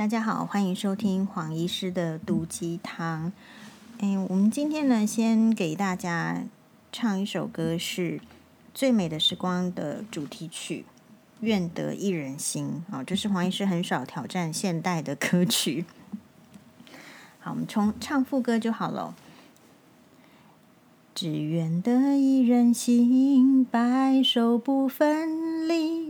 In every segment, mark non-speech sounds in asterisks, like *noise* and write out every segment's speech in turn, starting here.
大家好，欢迎收听黄医师的毒鸡汤。哎，我们今天呢，先给大家唱一首歌，是《最美的时光》的主题曲《愿得一人心》啊，这是黄医师很少挑战现代的歌曲。*laughs* 好，我们从唱副歌就好了。只愿得一人心，白首不分离。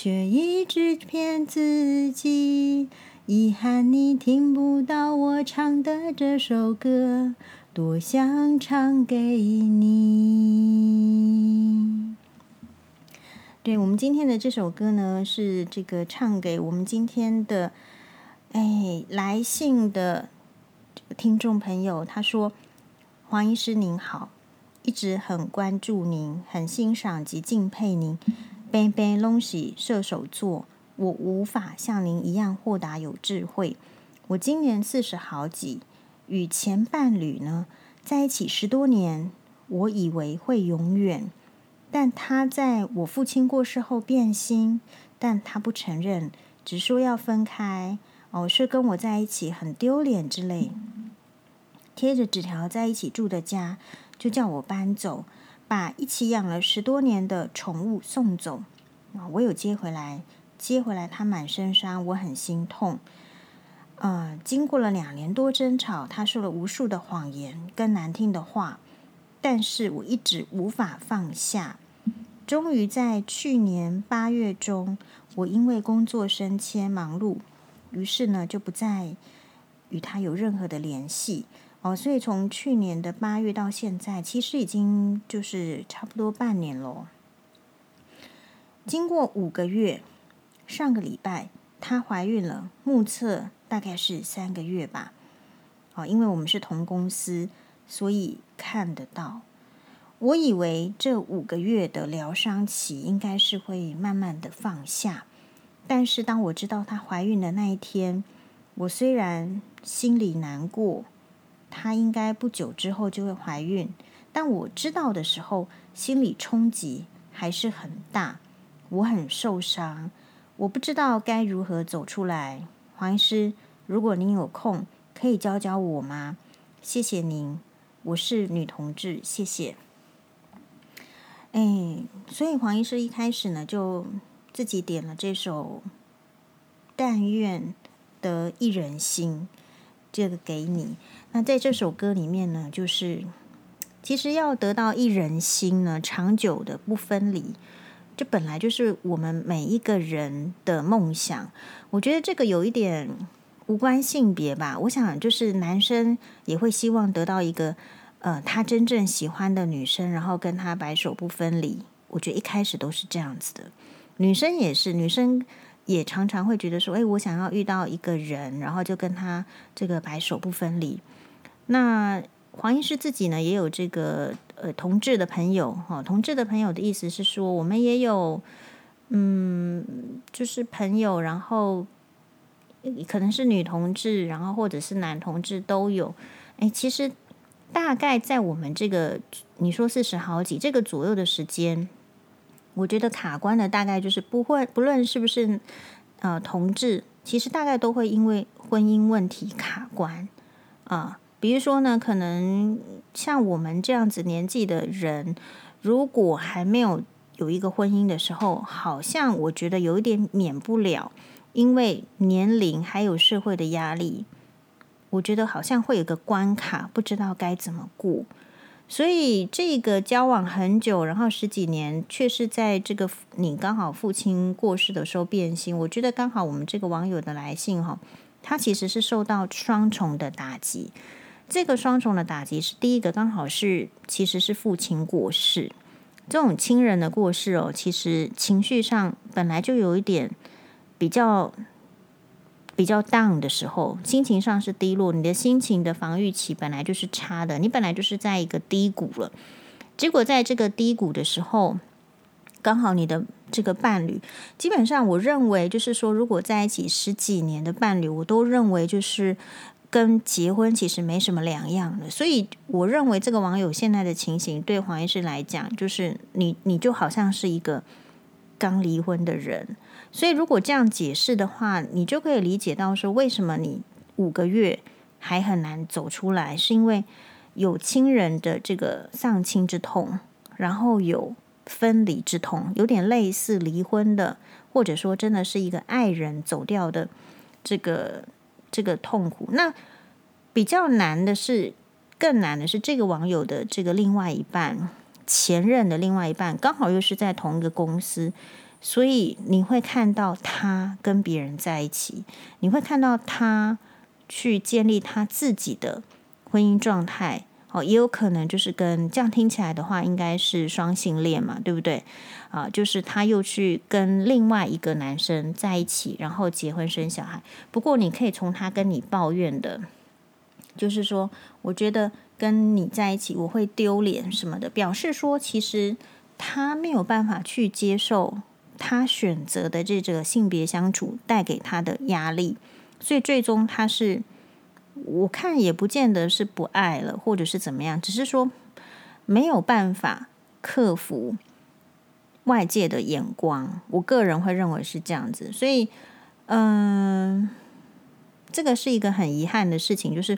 却一直骗自己。遗憾你听不到我唱的这首歌，多想唱给你。对，我们今天的这首歌呢，是这个唱给我们今天的哎来信的听众朋友。他说：“黄医师您好。”一直很关注您，很欣赏及敬佩您。杯杯拢是射手座，我无法像您一样豁达有智慧。我今年四十好几，与前伴侣呢在一起十多年，我以为会永远，但他在我父亲过世后变心，但他不承认，只说要分开。哦，是跟我在一起很丢脸之类，贴着纸条在一起住的家。就叫我搬走，把一起养了十多年的宠物送走。啊，我有接回来，接回来他满身伤，我很心痛。呃，经过了两年多争吵，他说了无数的谎言跟难听的话，但是我一直无法放下。终于在去年八月中，我因为工作升迁忙碌，于是呢就不再与他有任何的联系。哦，所以从去年的八月到现在，其实已经就是差不多半年了。经过五个月，上个礼拜她怀孕了，目测大概是三个月吧。哦，因为我们是同公司，所以看得到。我以为这五个月的疗伤期应该是会慢慢的放下，但是当我知道她怀孕的那一天，我虽然心里难过。她应该不久之后就会怀孕，但我知道的时候，心理冲击还是很大，我很受伤，我不知道该如何走出来。黄医师，如果您有空，可以教教我吗？谢谢您，我是女同志，谢谢。哎，所以黄医师一开始呢，就自己点了这首《但愿得一人心》，这个给你。那在这首歌里面呢，就是其实要得到一人心呢，长久的不分离，这本来就是我们每一个人的梦想。我觉得这个有一点无关性别吧。我想就是男生也会希望得到一个呃他真正喜欢的女生，然后跟他白首不分离。我觉得一开始都是这样子的，女生也是，女生。也常常会觉得说，哎，我想要遇到一个人，然后就跟他这个白首不分离。那黄医师自己呢，也有这个呃同志的朋友哈，同志的朋友的意思是说，我们也有嗯，就是朋友，然后可能是女同志，然后或者是男同志都有。哎，其实大概在我们这个你说四十好几这个左右的时间。我觉得卡关的大概就是不会，不论是不是呃同志，其实大概都会因为婚姻问题卡关啊、比如说呢，可能像我们这样子年纪的人，如果还没有有一个婚姻的时候，好像我觉得有一点免不了，因为年龄还有社会的压力，我觉得好像会有个关卡，不知道该怎么过。所以这个交往很久，然后十几年，却是在这个你刚好父亲过世的时候变心。我觉得刚好我们这个网友的来信哈，他其实是受到双重的打击。这个双重的打击是第一个，刚好是其实是父亲过世，这种亲人的过世哦，其实情绪上本来就有一点比较比较 down 的时候，心情上是低落，你的心情的防御期本来就是差的，你本来就是在一个低谷了。结果在这个低谷的时候，刚好你的这个伴侣，基本上我认为就是说，如果在一起十几年的伴侣，我都认为就是跟结婚其实没什么两样的。所以我认为这个网友现在的情形，对黄医师来讲，就是你你就好像是一个刚离婚的人。所以如果这样解释的话，你就可以理解到说，为什么你五个月还很难走出来，是因为有亲人的这个丧亲之痛，然后有。分离之痛，有点类似离婚的，或者说真的是一个爱人走掉的这个这个痛苦。那比较难的是，更难的是这个网友的这个另外一半，前任的另外一半，刚好又是在同一个公司，所以你会看到他跟别人在一起，你会看到他去建立他自己的婚姻状态。哦，也有可能就是跟这样听起来的话，应该是双性恋嘛，对不对？啊，就是他又去跟另外一个男生在一起，然后结婚生小孩。不过你可以从他跟你抱怨的，就是说，我觉得跟你在一起我会丢脸什么的，表示说其实他没有办法去接受他选择的这个性别相处带给他的压力，所以最终他是。我看也不见得是不爱了，或者是怎么样，只是说没有办法克服外界的眼光。我个人会认为是这样子，所以，嗯、这个是一个很遗憾的事情。就是，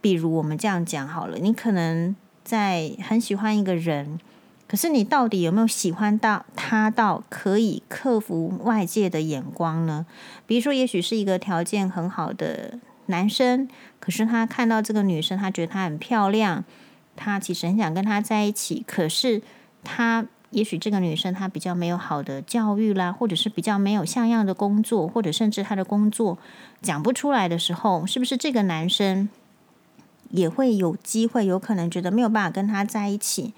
比如我们这样讲好了，你可能在很喜欢一个人，可是你到底有没有喜欢到他到可以克服外界的眼光呢？比如说，也许是一个条件很好的。男生，可是他看到这个女生，他觉得她很漂亮，他其实很想跟她在一起。可是他也许这个女生她比较没有好的教育啦，或者是比较没有像样的工作，或者甚至他的工作讲不出来的时候，是不是这个男生也会有机会，有可能觉得没有办法跟他在一起？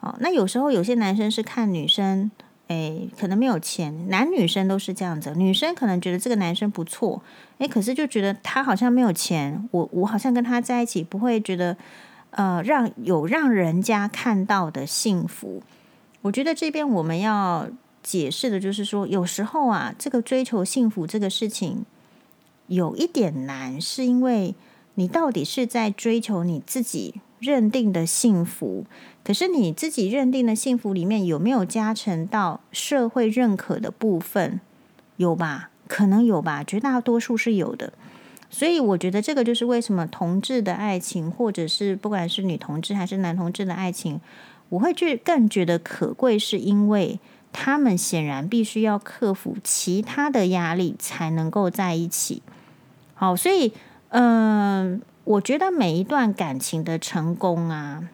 哦，那有时候有些男生是看女生。诶，可能没有钱，男女生都是这样子。女生可能觉得这个男生不错，诶，可是就觉得他好像没有钱，我我好像跟他在一起不会觉得，呃，让有让人家看到的幸福。我觉得这边我们要解释的就是说，有时候啊，这个追求幸福这个事情有一点难，是因为你到底是在追求你自己认定的幸福。可是你自己认定的幸福里面有没有加成到社会认可的部分？有吧？可能有吧，绝大多数是有的。所以我觉得这个就是为什么同志的爱情，或者是不管是女同志还是男同志的爱情，我会去更觉得可贵，是因为他们显然必须要克服其他的压力才能够在一起。好，所以嗯、我觉得每一段感情的成功啊。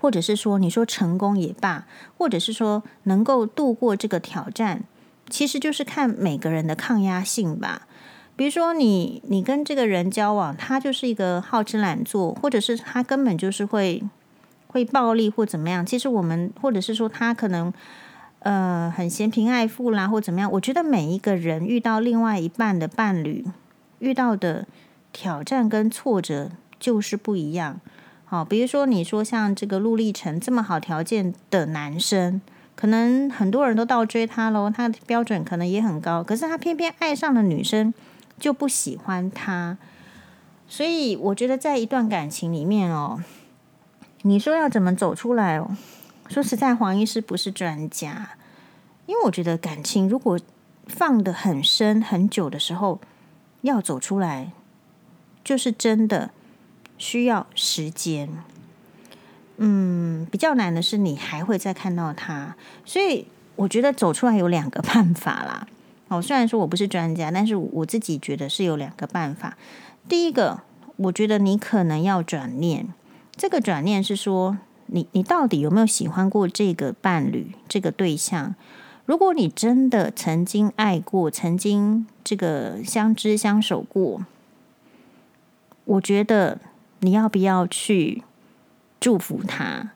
或者是说，你说成功也罢，或者是说能够度过这个挑战，其实就是看每个人的抗压性吧。比如说你，你跟这个人交往，他就是一个好吃懒做，或者是他根本就是会会暴力或怎么样。其实我们，或者是说他可能呃很嫌贫爱富啦，或怎么样。我觉得每一个人遇到另外一半的伴侣，遇到的挑战跟挫折就是不一样。好，比如说你说像这个陆立成这么好条件的男生，可能很多人都倒追他喽，他的标准可能也很高，可是他偏偏爱上了女生就不喜欢他，所以我觉得在一段感情里面哦，你说要怎么走出来哦？说实在，黄医师不是专家，因为我觉得感情如果放得很深很久的时候，要走出来就是真的。需要时间，嗯，比较难的是你还会再看到他，所以我觉得走出来有两个 *laughs* 办法啦。哦，虽然说我不是专家，但是我自己觉得是有两个办法。第一个，我觉得你可能要转念，这个转念是说，你你到底有没有喜欢过这个伴侣、这个对象？如果你真的曾经爱过，曾经这个相知相守过，我觉得。你要不要去祝福他？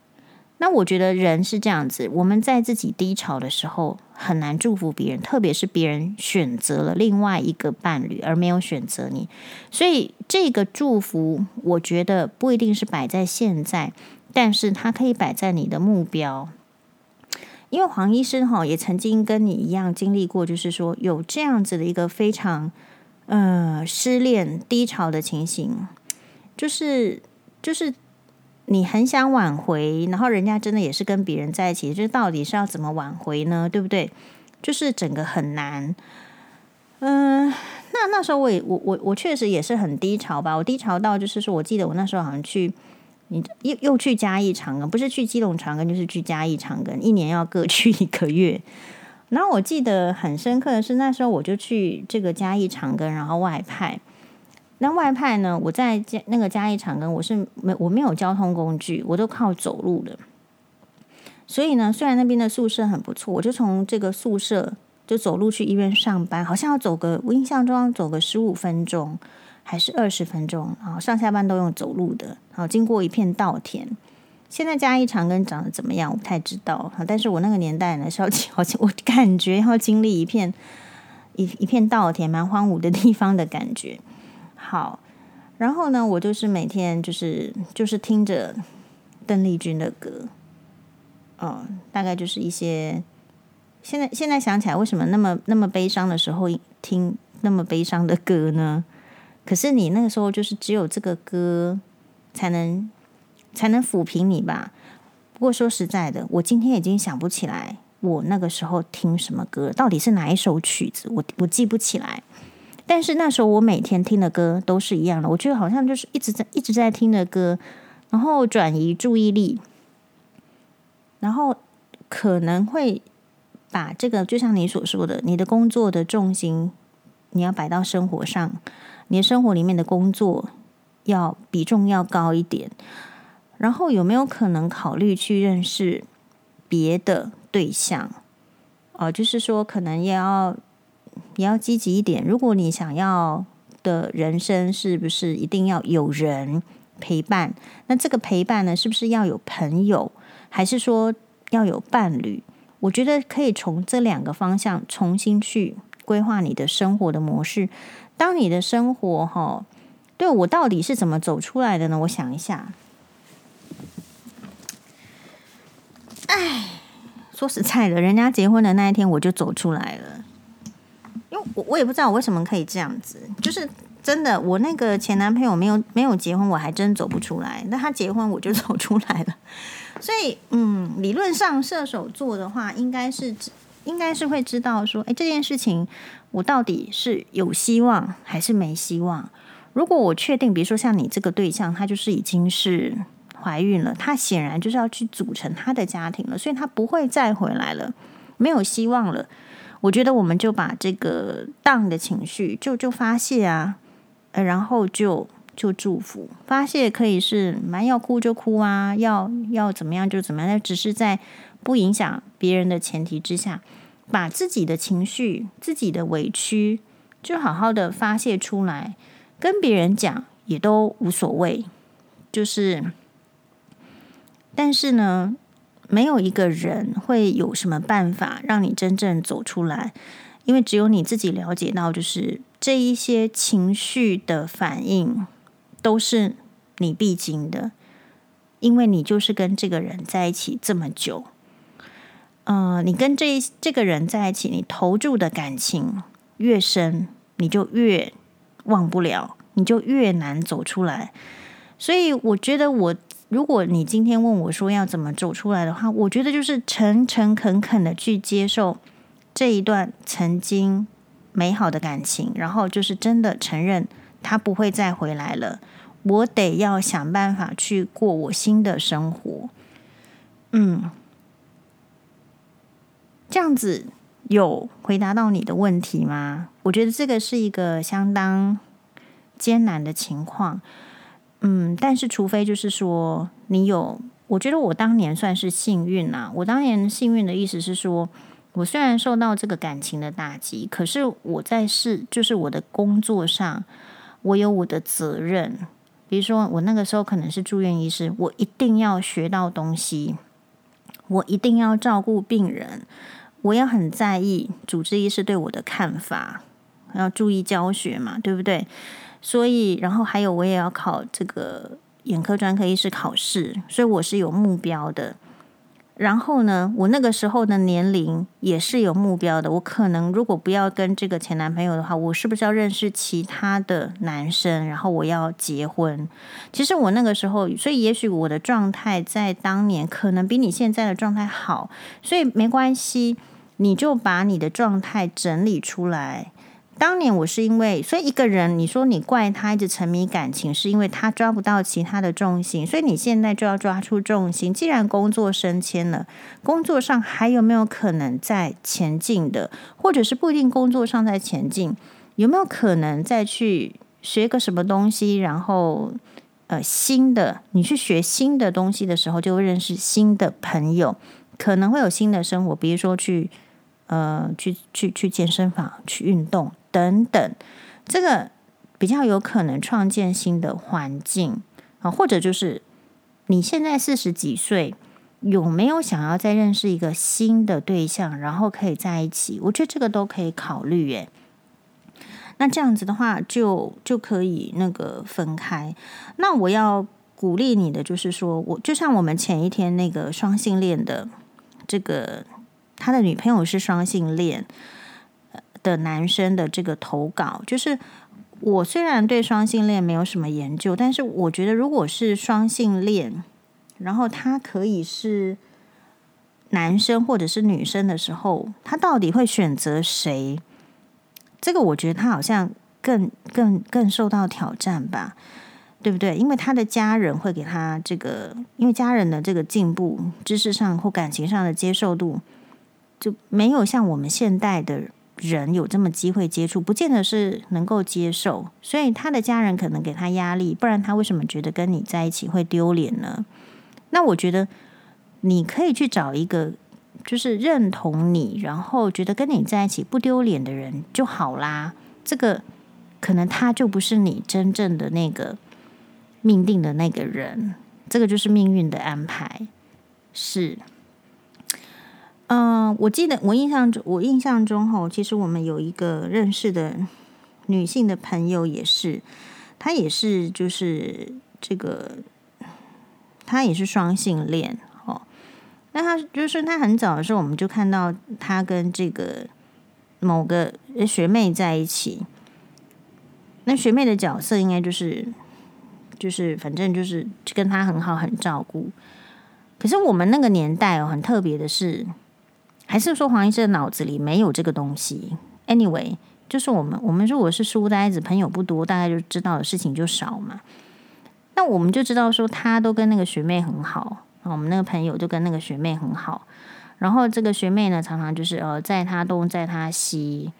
那我觉得人是这样子，我们在自己低潮的时候很难祝福别人，特别是别人选择了另外一个伴侣而没有选择你，所以这个祝福我觉得不一定是摆在现在，但是它可以摆在你的目标。因为黄医生哈也曾经跟你一样经历过，就是说有这样子的一个非常呃失恋低潮的情形，就是就是。你很想挽回，然后人家真的也是跟别人在一起，就是到底是要怎么挽回呢？对不对？就是整个很难。嗯、那那时候我也我我我确实也是很低潮吧。我低潮到就是说，我记得我那时候好像去，你又又去嘉义长庚，不是去基隆长庚，就是去嘉义长庚，一年要各去一个月。然后我记得很深刻的是，那时候我就去这个嘉义长庚，然后外派。那外派呢？我在那个嘉义长庚，我是没我没有交通工具，我都靠走路的。所以呢，虽然那边的宿舍很不错，我就从这个宿舍就走路去医院上班，好像要走个我印象中要走个十五分钟还是二十分钟，然后上下班都用走路的。好，经过一片稻田。现在嘉义长庚长得怎么样？我不太知道。但是我那个年代呢，是要好像我感觉要经历一片一一片稻田，蛮荒芜的地方的感觉。好，然后呢，我就是每天就是就是听着邓丽君的歌，嗯，大概就是一些现在现在想起来，为什么那么那么悲伤的时候听那么悲伤的歌呢？可是你那个时候就是只有这个歌才能才能抚平你吧。不过说实在的，我今天已经想不起来我那个时候听什么歌，到底是哪一首曲子，我我记不起来。但是那时候我每天听的歌都是一样的，我觉得好像就是一直在一直在听的歌，然后转移注意力，然后可能会把这个就像你所说的，你的工作的重心你要摆到生活上，你的生活里面的工作要比重要高一点，然后有没有可能考虑去认识别的对象？哦、就是说可能也要。你要积极一点。如果你想要的人生是不是一定要有人陪伴？那这个陪伴呢，是不是要有朋友，还是说要有伴侣？我觉得可以从这两个方向重新去规划你的生活的模式。当你的生活哈，对，我到底是怎么走出来的呢？我想一下。哎，说实在的，人家结婚的那一天我就走出来了。因为我我也不知道我为什么可以这样子，就是真的，我那个前男朋友没有没有结婚，我还真走不出来。那他结婚，我就走出来了。*laughs* 所以，嗯，理论上射手座的话，应该是应该是会知道说，哎，这件事情我到底是有希望还是没希望？如果我确定，比如说像你这个对象，他就是已经是怀孕了，她显然就是要去组成他的家庭了，所以她不会再回来了，没有希望了。我觉得我们就把这个 down 的情绪就就发泄啊，呃，然后就就祝福发泄，可以是蛮要哭就哭啊，要要怎么样就怎么样，那只是在不影响别人的前提之下，把自己的情绪、自己的委屈就好好的发泄出来，跟别人讲也都无所谓，就是，但是呢。没有一个人会有什么办法让你真正走出来，因为只有你自己了解到，就是这一些情绪的反应都是你必经的，因为你就是跟这个人在一起这么久，嗯、呃，你跟这这个人在一起，你投注的感情越深，你就越忘不了，你就越难走出来，所以我觉得我。如果你今天问我说要怎么走出来的话，我觉得就是诚诚恳恳的去接受这一段曾经美好的感情，然后就是真的承认他不会再回来了。我得要想办法去过我新的生活。嗯，这样子有回答到你的问题吗？我觉得这个是一个相当艰难的情况。嗯，但是除非就是说你有，我觉得我当年算是幸运啊。我当年幸运的意思是说，我虽然受到这个感情的打击，可是我在是就是我的工作上，我有我的责任。比如说我那个时候可能是住院医师，我一定要学到东西，我一定要照顾病人，我要很在意主治医师对我的看法，要注意教学嘛，对不对？所以，然后还有我也要考这个眼科专科医师考试，所以我是有目标的。然后呢，我那个时候的年龄也是有目标的。我可能如果不要跟这个前男朋友的话，我是不是要认识其他的男生？然后我要结婚。其实我那个时候，所以也许我的状态在当年可能比你现在的状态好，所以没关系，你就把你的状态整理出来。当年我是因为，所以一个人，你说你怪他一直沉迷感情，是因为他抓不到其他的重心，所以你现在就要抓出重心。既然工作升迁了，工作上还有没有可能在前进的，或者是不一定工作上在前进，有没有可能再去学个什么东西？然后，呃，新的，你去学新的东西的时候，就会认识新的朋友，可能会有新的生活，比如说去，呃，去去去健身房去运动。等等，这个比较有可能创建新的环境啊，或者就是你现在四十几岁，有没有想要再认识一个新的对象，然后可以在一起？我觉得这个都可以考虑耶。那这样子的话就，就就可以那个分开。那我要鼓励你的就是说，我就像我们前一天那个双性恋的这个，他的女朋友是双性恋。的男生的这个投稿，就是我虽然对双性恋没有什么研究，但是我觉得如果是双性恋，然后他可以是男生或者是女生的时候，他到底会选择谁？这个我觉得他好像更更更受到挑战吧，对不对？因为他的家人会给他这个，因为家人的这个进步、知识上或感情上的接受度，就没有像我们现代的。人有这么机会接触，不见得是能够接受，所以他的家人可能给他压力，不然他为什么觉得跟你在一起会丢脸呢？那我觉得你可以去找一个就是认同你，然后觉得跟你在一起不丢脸的人就好啦。这个可能他就不是你真正的那个命定的那个人，这个就是命运的安排，是。嗯、我记得我印象中，我印象中吼，其实我们有一个认识的女性的朋友，也是，她也是就是这个，她也是双性恋哦。那她就是她很早的时候，我们就看到她跟这个某个学妹在一起。那学妹的角色应该就是就是反正就是跟她很好，很照顾。可是我们那个年代哦，很特别的是。还是说黄医生的脑子里没有这个东西？Anyway，就是我们我们如果是书呆子，朋友不多，大概就知道的事情就少嘛。那我们就知道说他都跟那个学妹很好，啊我们那个朋友就跟那个学妹很好。然后这个学妹呢，常常就是呃在他东在他西，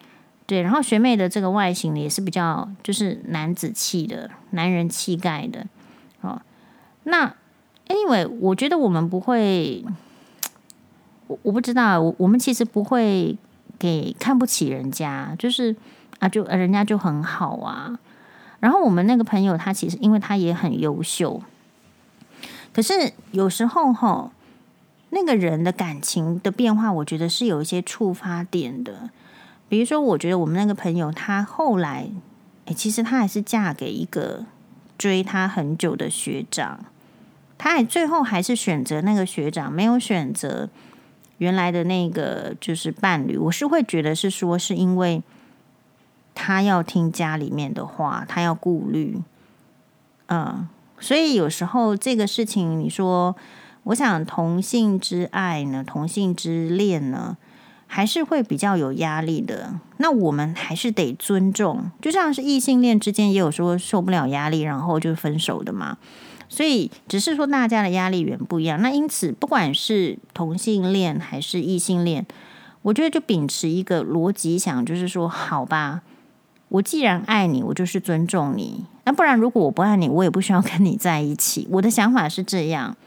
对。然后学妹的这个外形呢，也是比较就是男子气的，男人气概的。哦，那 Anyway，我觉得我们不会。我我不知道，我我们其实不会给看不起人家，就是啊，就人家就很好啊。然后我们那个朋友，他其实因为他也很优秀，可是有时候哈，那个人的感情的变化，我觉得是有一些触发点的。比如说，我觉得我们那个朋友，他后来，诶，其实他还是嫁给一个追他很久的学长，他还最后还是选择那个学长，没有选择。原来的那个就是伴侣，我是会觉得是说，是因为他要听家里面的话，他要顾虑，嗯，所以有时候这个事情，你说，我想同性之爱呢，同性之恋呢，还是会比较有压力的。那我们还是得尊重，就像是异性恋之间也有说受不了压力，然后就分手的嘛。所以，只是说大家的压力源不一样。那因此，不管是同性恋还是异性恋，我觉得就秉持一个逻辑想，就是说，好吧，我既然爱你，我就是尊重你。那不然，如果我不爱你，我也不需要跟你在一起。我的想法是这样。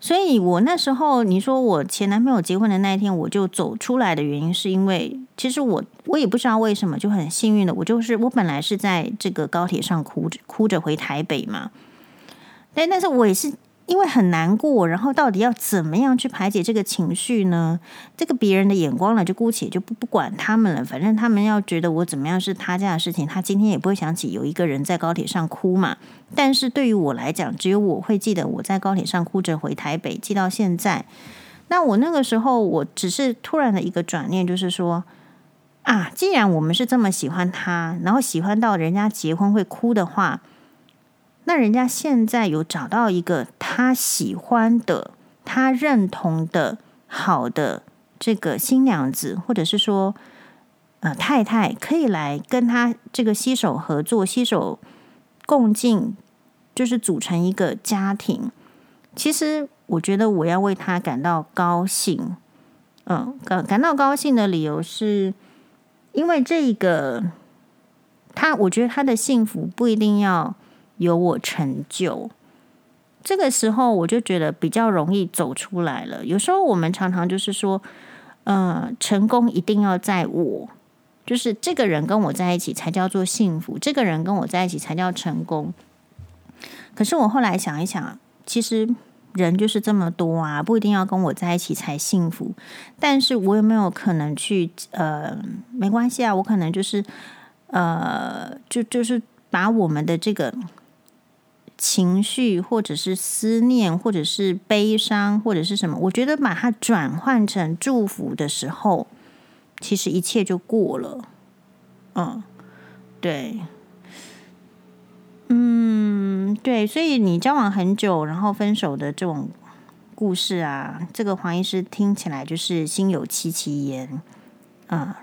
所以我那时候，你说我前男朋友结婚的那一天，我就走出来的原因，是因为其实我我也不知道为什么，就很幸运的，我就是我本来是在这个高铁上哭着哭着回台北嘛。但但是我也是因为很难过，然后到底要怎么样去排解这个情绪呢？这个别人的眼光呢，就姑且就不不管他们了。反正他们要觉得我怎么样是他家的事情，他今天也不会想起有一个人在高铁上哭嘛。但是对于我来讲，只有我会记得我在高铁上哭着回台北，记到现在。那我那个时候，我只是突然的一个转念，就是说啊，既然我们是这么喜欢他，然后喜欢到人家结婚会哭的话。那人家现在有找到一个他喜欢的、他认同的、好的这个新娘子，或者是说呃太太，可以来跟他这个携手合作、携手共进，就是组成一个家庭。其实我觉得我要为他感到高兴，嗯，感感到高兴的理由是因为这个他，我觉得他的幸福不一定要。有我成就，这个时候我就觉得比较容易走出来了。有时候我们常常就是说，呃，成功一定要在我，就是这个人跟我在一起才叫做幸福，这个人跟我在一起才叫成功。可是我后来想一想，其实人就是这么多啊，不一定要跟我在一起才幸福。但是我有没有可能去？呃，没关系啊，我可能就是，呃，就就是把我们的这个。情绪，或者是思念，或者是悲伤，或者是什么？我觉得把它转换成祝福的时候，其实一切就过了。嗯，对，嗯，对，所以你交往很久，然后分手的这种故事啊，这个黄医师听起来就是心有戚戚焉啊，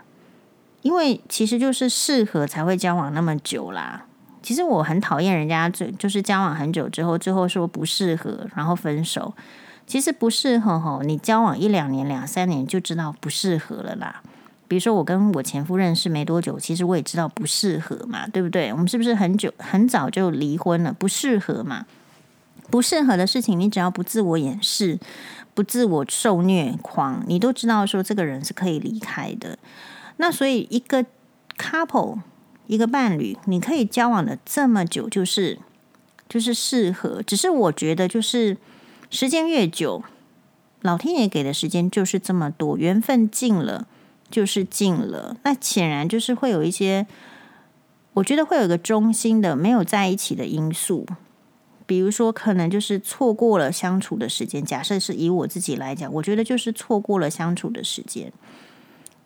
因为其实就是适合才会交往那么久啦。其实我很讨厌人家，就就是交往很久之后，最后说不适合，然后分手。其实不适合吼，你交往一两年、两三年就知道不适合了啦。比如说我跟我前夫认识没多久，其实我也知道不适合嘛，对不对？我们是不是很久很早就离婚了？不适合嘛？不适合的事情，你只要不自我掩饰，不自我受虐狂，你都知道说这个人是可以离开的。那所以一个 couple。一个伴侣，你可以交往的这么久，就是就是适合。只是我觉得，就是时间越久，老天爷给的时间就是这么多，缘分尽了就是尽了。那显然就是会有一些，我觉得会有一个中心的没有在一起的因素，比如说可能就是错过了相处的时间。假设是以我自己来讲，我觉得就是错过了相处的时间，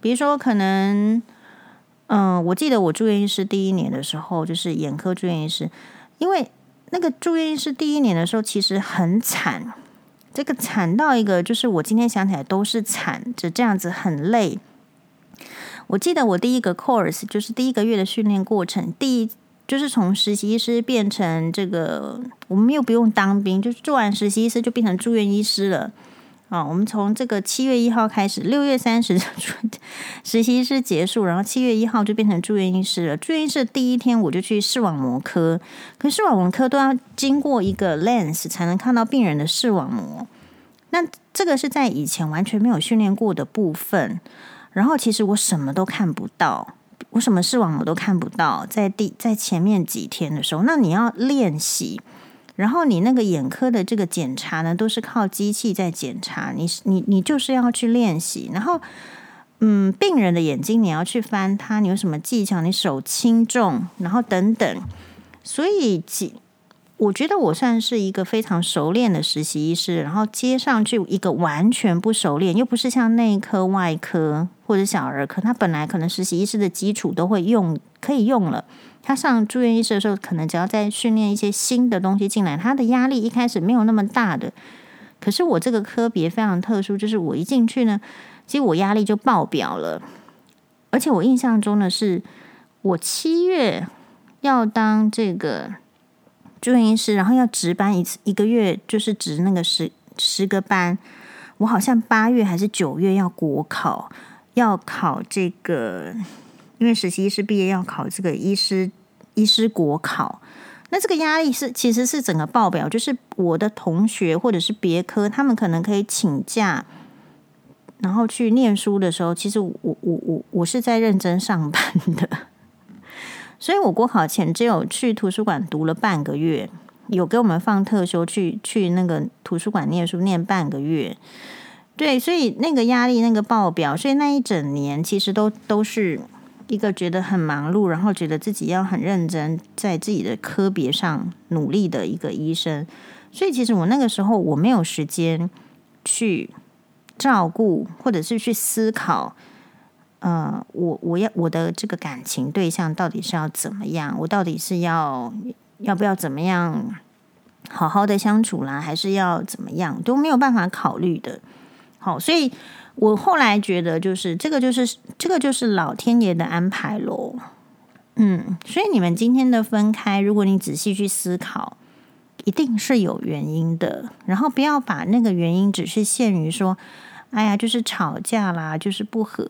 比如说可能。嗯，我记得我住院医师第一年的时候，就是眼科住院医师，因为那个住院医师第一年的时候其实很惨，这个惨到一个就是我今天想起来都是惨，就这样子很累。我记得我第一个 course 就是第一个月的训练过程，第一就是从实习医师变成这个，我们又不用当兵，就是做完实习医师就变成住院医师了。啊、我们从这个七月一号开始，六月三十 *laughs* 实习是结束，然后七月一号就变成住院医师了。住院医师第一天我就去视网膜科，可视网膜科都要经过一个 lens 才能看到病人的视网膜。那这个是在以前完全没有训练过的部分。然后其实我什么都看不到，我什么视网膜都看不到。在第在前面几天的时候，那你要练习。然后你那个眼科的这个检查呢，都是靠机器在检查，你你你就是要去练习。然后，嗯，病人的眼睛你要去翻它，你有什么技巧？你手轻重，然后等等。所以，我觉得我算是一个非常熟练的实习医师。然后接上去一个完全不熟练，又不是像内科、外科或者小儿科，他本来可能实习医师的基础都会用，可以用了。他上住院医师的时候，可能只要再训练一些新的东西进来，他的压力一开始没有那么大的。可是我这个科别非常特殊，就是我一进去呢，其实我压力就爆表了。而且我印象中呢，是我七月要当这个住院医师，然后要值班一次，一个月就是值那个十十个班。我好像八月还是九月要国考，要考这个。因为实习医师毕业要考这个医师医师国考，那这个压力是其实是整个报表，就是我的同学或者是别科，他们可能可以请假，然后去念书的时候，其实我我我我是在认真上班的，所以我国考前只有去图书馆读了半个月，有给我们放特休去去那个图书馆念书，念半个月。对，所以那个压力那个报表，所以那一整年其实都都是一个觉得很忙碌，然后觉得自己要很认真在自己的科别上努力的一个医生。所以其实我那个时候我没有时间去照顾，或者是去思考。呃，我我要我的这个感情对象到底是要怎么样？我到底是要要不要怎么样好好的相处啦，还是要怎么样都没有办法考虑的。好，所以我后来觉得，就是这个就是这个就是老天爷的安排喽。嗯，所以你们今天的分开，如果你仔细去思考，一定是有原因的。然后不要把那个原因只是限于说。哎呀，就是吵架啦，就是不和。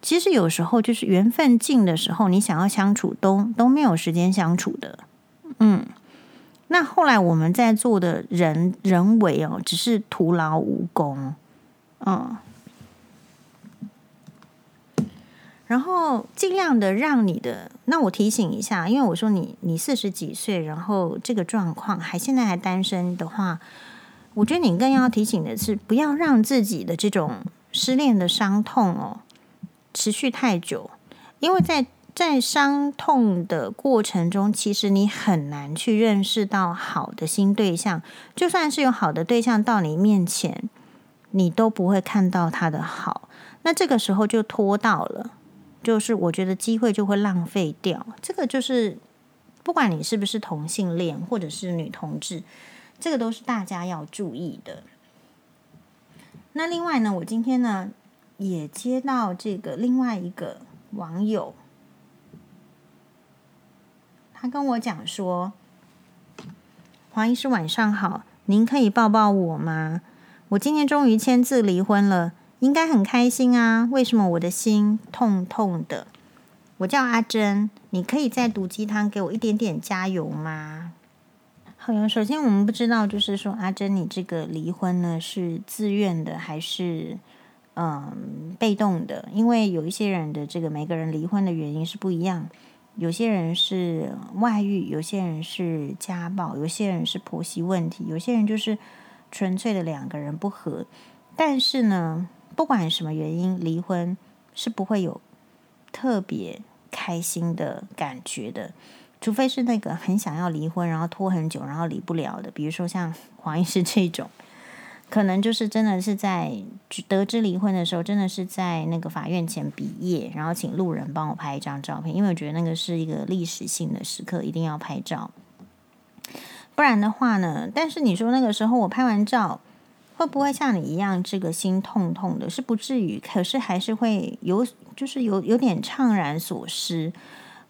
其实有时候就是缘分尽的时候，你想要相处都都没有时间相处的。嗯，那后来我们在做的人人为哦，只是徒劳无功。嗯，然后尽量的让你的，那我提醒一下，因为我说你你四十几岁，然后这个状况还现在还单身的话。我觉得你更要提醒的是，不要让自己的这种失恋的伤痛哦持续太久，因为在在伤痛的过程中，其实你很难去认识到好的新对象。就算是有好的对象到你面前，你都不会看到他的好。那这个时候就拖到了，就是我觉得机会就会浪费掉。这个就是不管你是不是同性恋，或者是女同志。这个都是大家要注意的。那另外呢，我今天呢也接到这个另外一个网友，他跟我讲说：“黄医师晚上好，您可以抱抱我吗？我今天终于签字离婚了，应该很开心啊。为什么我的心痛痛的？我叫阿珍，你可以再毒鸡汤给我一点点加油吗？”好首先，我们不知道，就是说，阿珍，你这个离婚呢，是自愿的还是嗯被动的？因为有一些人的这个每个人离婚的原因是不一样，有些人是外遇，有些人是家暴，有些人是婆媳问题，有些人就是纯粹的两个人不和。但是呢，不管什么原因，离婚是不会有特别开心的感觉的。除非是那个很想要离婚，然后拖很久，然后离不了的，比如说像 *laughs* 黄医师这种，可能就是真的是在得知离婚的时候，真的是在那个法院前毕业，然后请路人帮我拍一张照片，因为我觉得那个是一个历史性的时刻，一定要拍照。不然的话呢，但是你说那个时候我拍完照，会不会像你一样这个心痛痛的？是不至于，可是还是会有，就是有有点怅然所失。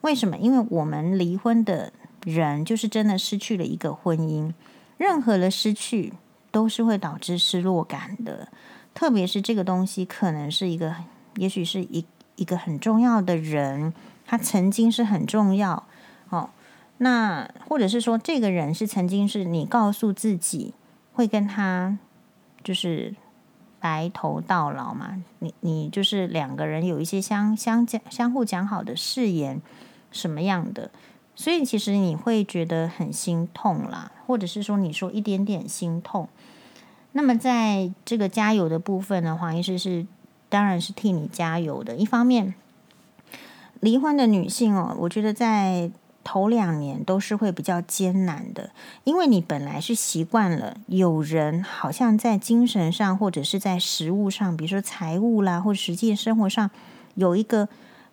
为什么？因为我们离婚的人，就是真的失去了一个婚姻。任何的失去都是会导致失落感的，特别是这个东西可能是一个，也许是一一个很重要的人，他曾经是很重要哦。那或者是说，这个人是曾经是你告诉自己会跟他就是白头到老嘛？你你就是两个人有一些相相讲相互讲好的誓言。什么样的？所以其实你会觉得很心痛啦，或者是说你说一点点心痛。那么在这个加油的部分呢，黄医师是当然是替你加油的。一方面，离婚的女性哦，我觉得在头两年都是会比较艰难的，因为你本来是习惯了有人好像在精神上或者是在食物上，比如说财务啦，或实际生活上有一个。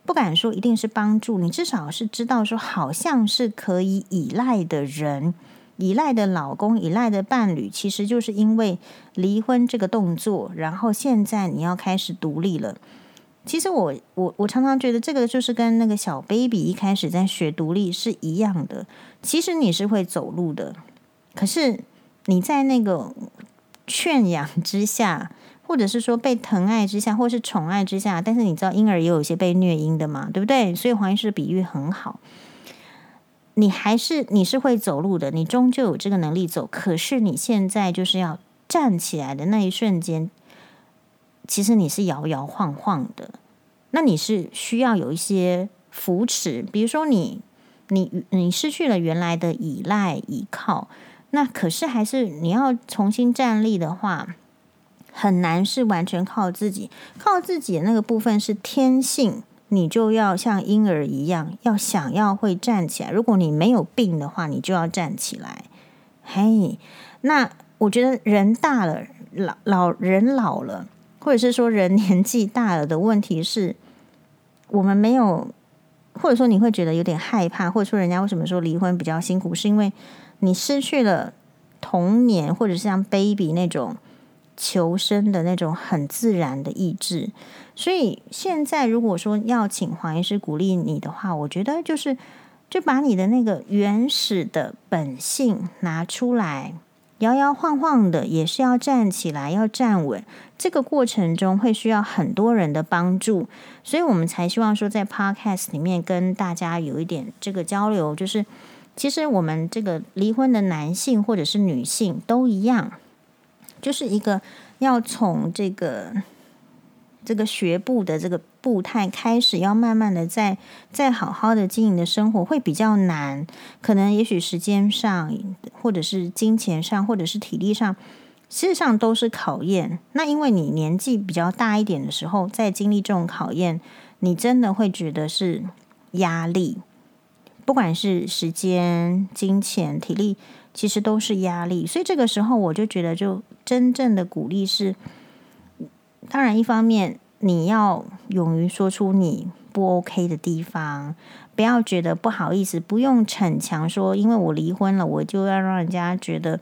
不敢说一定是帮助你，至少是知道说好像是可以依赖的人，依赖的老公，依赖的伴侣，其实就是因为离婚这个动作，然后现在你要开始独立了。其实我我我常常觉得这个就是跟那个小 baby 一开始在学独立是一样的。其实你是会走路的，可是你在那个圈养之下。或者是说被疼爱之下，或是宠爱之下，但是你知道婴儿也有一些被虐婴的嘛，对不对？所以黄医师的比喻很好。你还是你是会走路的，你终究有这个能力走。可是你现在就是要站起来的那一瞬间，其实你是摇摇晃晃的。那你是需要有一些扶持，比如说你你你失去了原来的依赖依靠，那可是还是你要重新站立的话，很难是完全靠自己，靠自己的那个部分是天性，你就要像婴儿一样，要想要会站起来。如果你没有病的话，你就要站起来。嘿，那我觉得人大了，老老人老了，或者是说人年纪大了的问题是，我们没有，或者说你会觉得有点害怕，或者说人家为什么说离婚比较辛苦，是因为。你失去了童年，或者是像 baby 那种求生的那种很自然的意志，所以现在如果说要请黄医师鼓励你的话，我觉得就是就把你的那个原始的本性拿出来，摇摇晃晃的也是要站起来，要站稳。这个过程中会需要很多人的帮助，所以我们才希望说在 podcast 里面跟大家有一点这个交流，就是。其实我们这个离婚的男性或者是女性都一样，就是一个要从这个这个学步的这个步态开始，要慢慢的再再好好的经营的生活会比较难，可能也许时间上，或者是金钱上，或者是体力上，事实上都是考验。那因为你年纪比较大一点的时候，在经历这种考验，你真的会觉得是压力。不管是时间、金钱、体力，其实都是压力。所以这个时候，我就觉得，就真正的鼓励是，当然，一方面你要勇于说出你不 OK 的地方，不要觉得不好意思，不用逞强说，因为我离婚了，我就要让人家觉得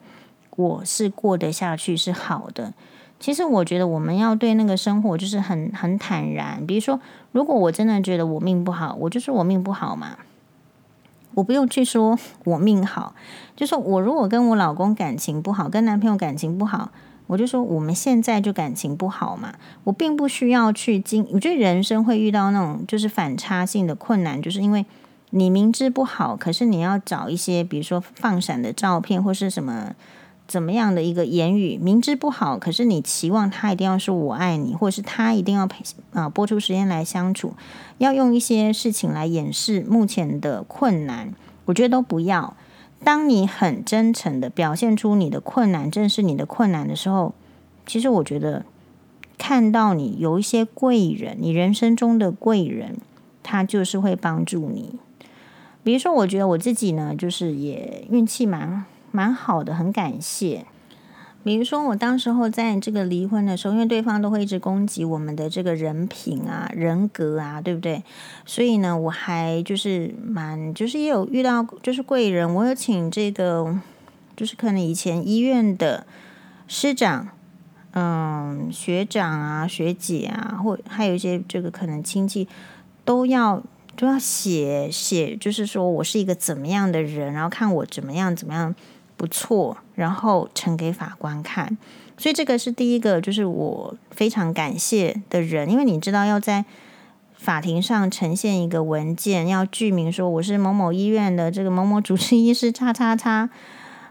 我是过得下去是好的。其实我觉得，我们要对那个生活就是很很坦然。比如说，如果我真的觉得我命不好，我就说我命不好嘛。我不用去说我命好，就说我如果跟我老公感情不好，跟男朋友感情不好，我就说我们现在就感情不好嘛。我并不需要去经，我觉得人生会遇到那种就是反差性的困难，就是因为你明知不好，可是你要找一些，比如说放闪的照片或是什么。怎么样的一个言语，明知不好，可是你期望他一定要说我爱你，或者是他一定要陪啊，播出时间来相处，要用一些事情来掩饰目前的困难，我觉得都不要。当你很真诚的表现出你的困难，正是你的困难的时候，其实我觉得看到你有一些贵人，你人生中的贵人，他就是会帮助你。比如说，我觉得我自己呢，就是也运气蛮。蛮好的，很感谢。比如说，我当时候在这个离婚的时候，因为对方都会一直攻击我们的这个人品啊、人格啊，对不对？所以呢，我还就是蛮，就是也有遇到就是贵人，我有请这个，就是可能以前医院的师长、嗯学长啊、学姐啊，或还有一些这个可能亲戚，都要都要写写，就是说我是一个怎么样的人，然后看我怎么样怎么样。不错，然后呈给法官看，所以这个是第一个，就是我非常感谢的人，因为你知道要在法庭上呈现一个文件，要具名说我是某某医院的这个某某主治医师，叉叉叉。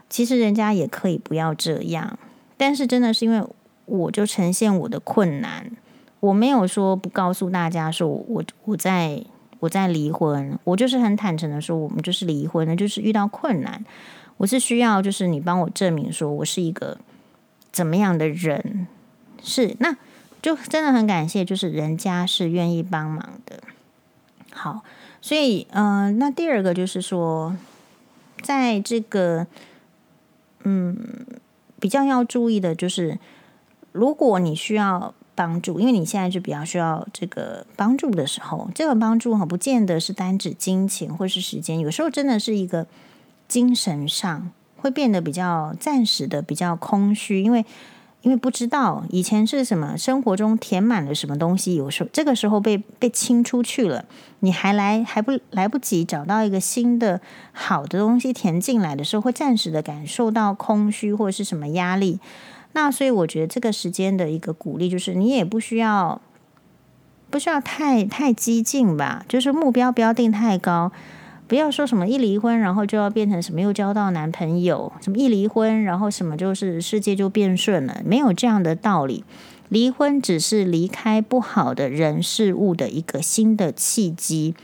其实人家也可以不要这样，但是真的是因为我就呈现我的困难，我没有说不告诉大家说我我在我在离婚，我就是很坦诚的说我们就是离婚了，就是遇到困难。我是需要，就是你帮我证明说我是一个怎么样的人，是，那就真的很感谢，就是人家是愿意帮忙的。好，所以嗯、那第二个就是说，在这个嗯比较要注意的就是，如果你需要帮助，因为你现在就比较需要这个帮助的时候，这个帮助哈不见得是单指金钱或是时间，有时候真的是一个。精神上会变得比较暂时的比较空虚，因为因为不知道以前是什么，生活中填满了什么东西，有时候这个时候被被清出去了，你还来还不来不及找到一个新的好的东西填进来的时候，会暂时的感受到空虚或者是什么压力。那所以我觉得这个时间的一个鼓励就是，你也不需要不需要太太激进吧，就是目标不要定太高。不要说什么一离婚，然后就要变成什么又交到男朋友，什么一离婚，然后什么就是世界就变顺了，没有这样的道理。离婚只是离开不好的人事物的一个新的契机。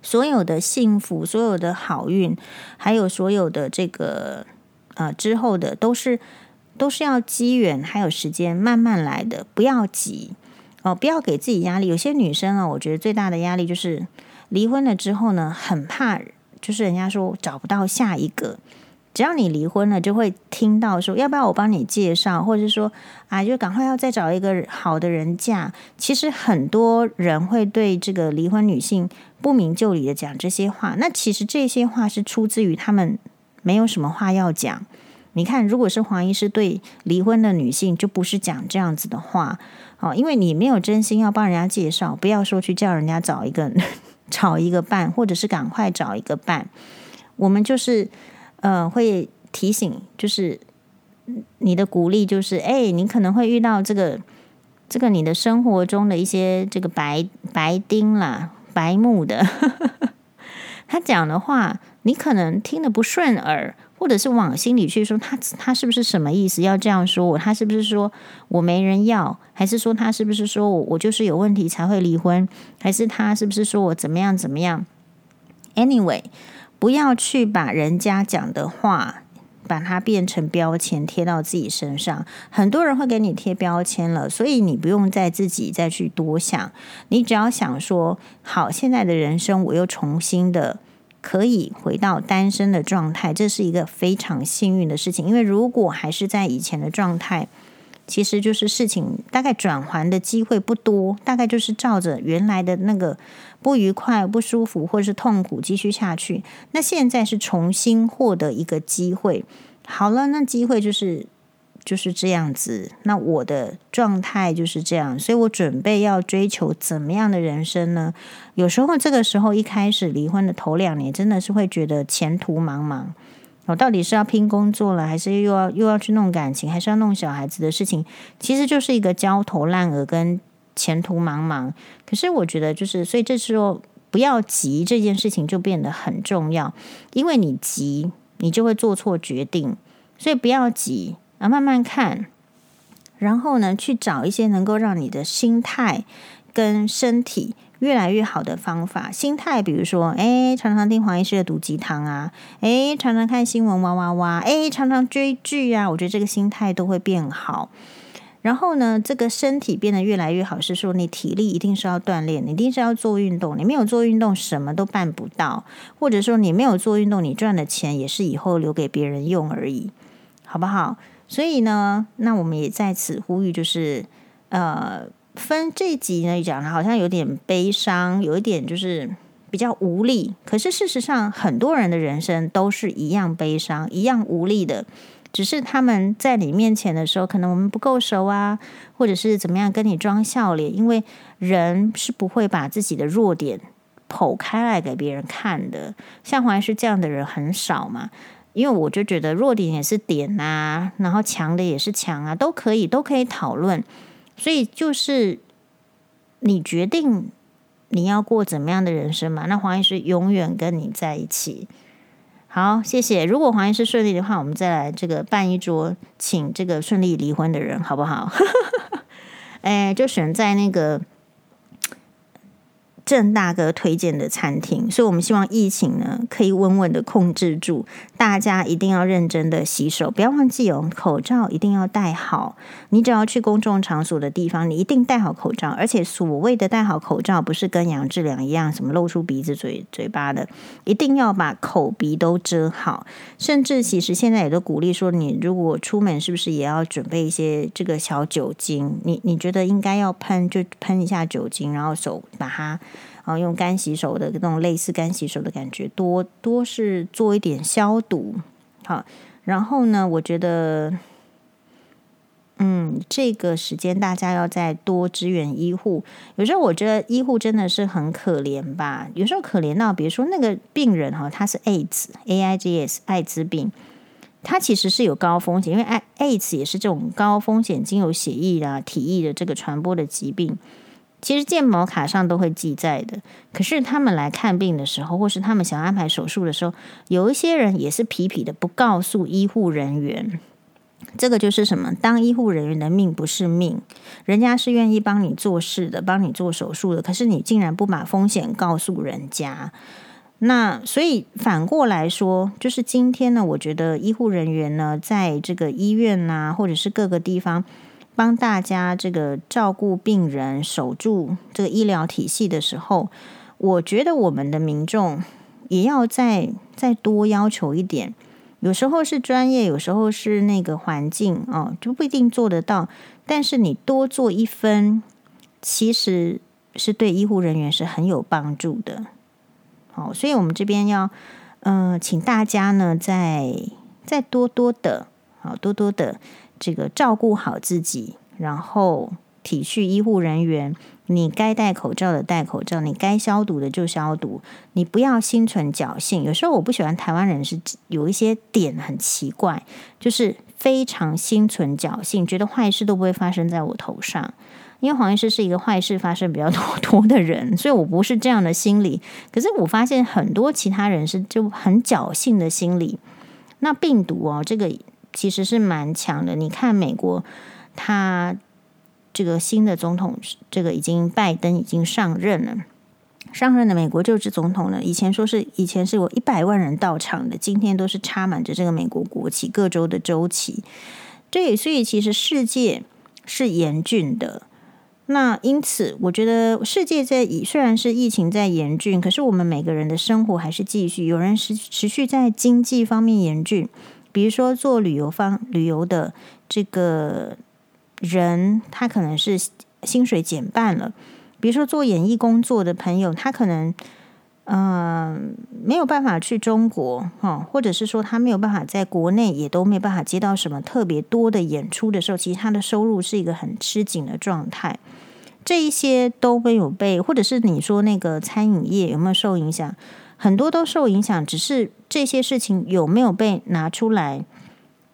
所有的幸福，所有的好运，还有所有的这个呃之后的，都是都是要机缘还有时间慢慢来的，不要急哦，不要给自己压力。有些女生啊，我觉得最大的压力就是离婚了之后呢，很怕就是人家说找不到下一个。只要你离婚了，就会听到说要不要我帮你介绍，或者是说啊，就赶快要再找一个好的人嫁。其实很多人会对这个离婚女性不明就里的讲这些话，那其实这些话是出自于他们没有什么话要讲。你看，如果是黄医师对离婚的女性，就不是讲这样子的话哦，因为你没有真心要帮人家介绍，不要说去叫人家找一个找一个伴，或者是赶快找一个伴。我们就是。呃，会提醒，就是你的鼓励，就是哎，你可能会遇到这个这个你的生活中的一些这个白白丁啦、白目的，*laughs* 他讲的话，你可能听得不顺耳，或者是往心里去说，他他是不是什么意思？要这样说我？他是不是说我没人要？还是说他是不是说我我就是有问题才会离婚？还是他是不是说我怎么样怎么样？Anyway。不要去把人家讲的话，把它变成标签贴到自己身上。很多人会给你贴标签了，所以你不用再自己再去多想。你只要想说，好，现在的人生我又重新的可以回到单身的状态，这是一个非常幸运的事情。因为如果还是在以前的状态，其实就是事情大概转圜的机会不多，大概就是照着原来的那个不愉快、不舒服或者是痛苦继续下去。那现在是重新获得一个机会，好了，那机会就是就是这样子。那我的状态就是这样，所以我准备要追求怎么样的人生呢？有时候这个时候一开始离婚的头两年，真的是会觉得前途茫茫。我到底是要拼工作了，还是又要又要去弄感情，还是要弄小孩子的事情？其实就是一个焦头烂额跟前途茫茫。可是我觉得，就是所以这时候不要急，这件事情就变得很重要。因为你急，你就会做错决定。所以不要急啊，慢慢看，然后呢，去找一些能够让你的心态跟身体。越来越好的方法，心态，比如说，哎，常常听黄医师的毒鸡汤啊，哎，常常看新闻哇哇哇，哎，常常追剧啊，我觉得这个心态都会变好。然后呢，这个身体变得越来越好，是说你体力一定是要锻炼，你一定是要做运动，你没有做运动，什么都办不到，或者说你没有做运动，你赚的钱也是以后留给别人用而已，好不好？所以呢，那我们也在此呼吁，就是呃。分这集呢，讲的好像有点悲伤，有一点就是比较无力。可是事实上，很多人的人生都是一样悲伤、一样无力的。只是他们在你面前的时候，可能我们不够熟啊，或者是怎么样跟你装笑脸。因为人是不会把自己的弱点剖开来给别人看的。像黄医师这样的人很少嘛。因为我就觉得弱点也是点啊，然后强的也是强啊，都可以，都可以讨论。所以就是你决定你要过怎么样的人生嘛？那黄医师永远跟你在一起。好，谢谢。如果黄医师顺利的话，我们再来这个办一桌，请这个顺利离婚的人，好不好？*laughs* 哎，就选在那个。郑大哥推荐的餐厅，所以我们希望疫情呢可以稳稳的控制住。大家一定要认真的洗手，不要忘记哦，口罩一定要戴好。你只要去公众场所的地方，你一定戴好口罩。而且所谓的戴好口罩，不是跟杨志良一样，什么露出鼻子、嘴嘴巴的，一定要把口鼻都遮好。甚至其实现在也都鼓励说，你如果出门，是不是也要准备一些这个小酒精？你你觉得应该要喷，就喷一下酒精，然后手把它。啊，用干洗手的那种类似干洗手的感觉，多多是做一点消毒。好，然后呢，我觉得，嗯，这个时间大家要再多支援医护。有时候我觉得医护真的是很可怜吧，有时候可怜到，比如说那个病人哈，他是 AIDS，AIDS 艾滋病，他其实是有高风险，因为 AIDS 也是这种高风险经由血液啊、体液的这个传播的疾病。其实健保卡上都会记载的，可是他们来看病的时候，或是他们想安排手术的时候，有一些人也是皮皮的不告诉医护人员。这个就是什么？当医护人员的命不是命，人家是愿意帮你做事的，帮你做手术的，可是你竟然不把风险告诉人家，那所以反过来说，就是今天呢，我觉得医护人员呢，在这个医院呐、啊，或者是各个地方帮大家这个照顾病人、守住这个医疗体系的时候，我觉得我们的民众也要再再多要求一点。有时候是专业，有时候是那个环境哦，就不一定做得到。但是你多做一分，其实是对医护人员是很有帮助的。好，所以我们这边要，嗯、呃，请大家呢，再再多多的，好，多多的这个照顾好自己，然后体恤医护人员。你该戴口罩的戴口罩，你该消毒的就消毒，你不要心存侥幸。有时候我不喜欢台湾人是有一些点很奇怪，就是非常心存侥幸，觉得坏事都不会发生在我头上。因为黄医师是一个坏事发生比较多多的人，所以我不是这样的心理。可是我发现很多其他人是就很侥幸的心理。那病毒哦，这个其实是蛮强的。你看美国，他这个新的总统，这个已经拜登已经上任了，上任的美国就职总统呢，以前说是以前是有一百万人到场的，今天都是插满着这个美国国旗，各州的州旗。对，所以其实世界是严峻的。那因此，我觉得世界在虽然是疫情在严峻，可是我们每个人的生活还是继续。有人是持续在经济方面严峻，比如说做旅游方旅游的这个人，他可能是薪水减半了。比如说做演艺工作的朋友，他可能嗯、没有办法去中国哈，或者是说他没有办法在国内也都没有办法接到什么特别多的演出的时候，其实他的收入是一个很吃紧的状态。这一些都没有被，或者是你说那个餐饮业有没有受影响？很多都受影响，只是这些事情有没有被拿出来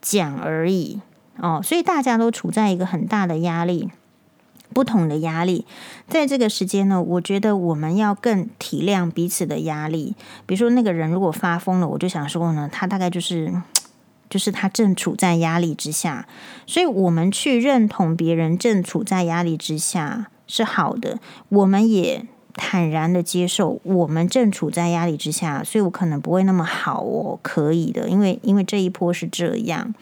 讲而已哦。所以大家都处在一个很大的压力，不同的压力。在这个时间呢，我觉得我们要更体谅彼此的压力。比如说那个人如果发疯了，我就想说呢，他大概就是就是他正处在压力之下，所以我们去认同别人正处在压力之下。是好的，我们也坦然的接受，我们正处在压力之下，所以我可能不会那么好哦，可以的，因为因为这一波是这样，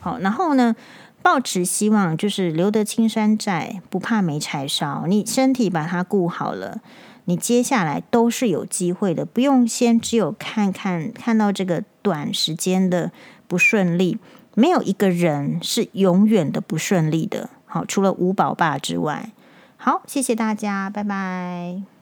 好，然后呢，抱持希望就是留得青山在，不怕没柴烧，你身体把它顾好了，你接下来都是有机会的，不用先只有看看看到这个短时间的不顺利，没有一个人是永远的不顺利的，好，除了吴宝爸之外。好，谢谢大家，拜拜。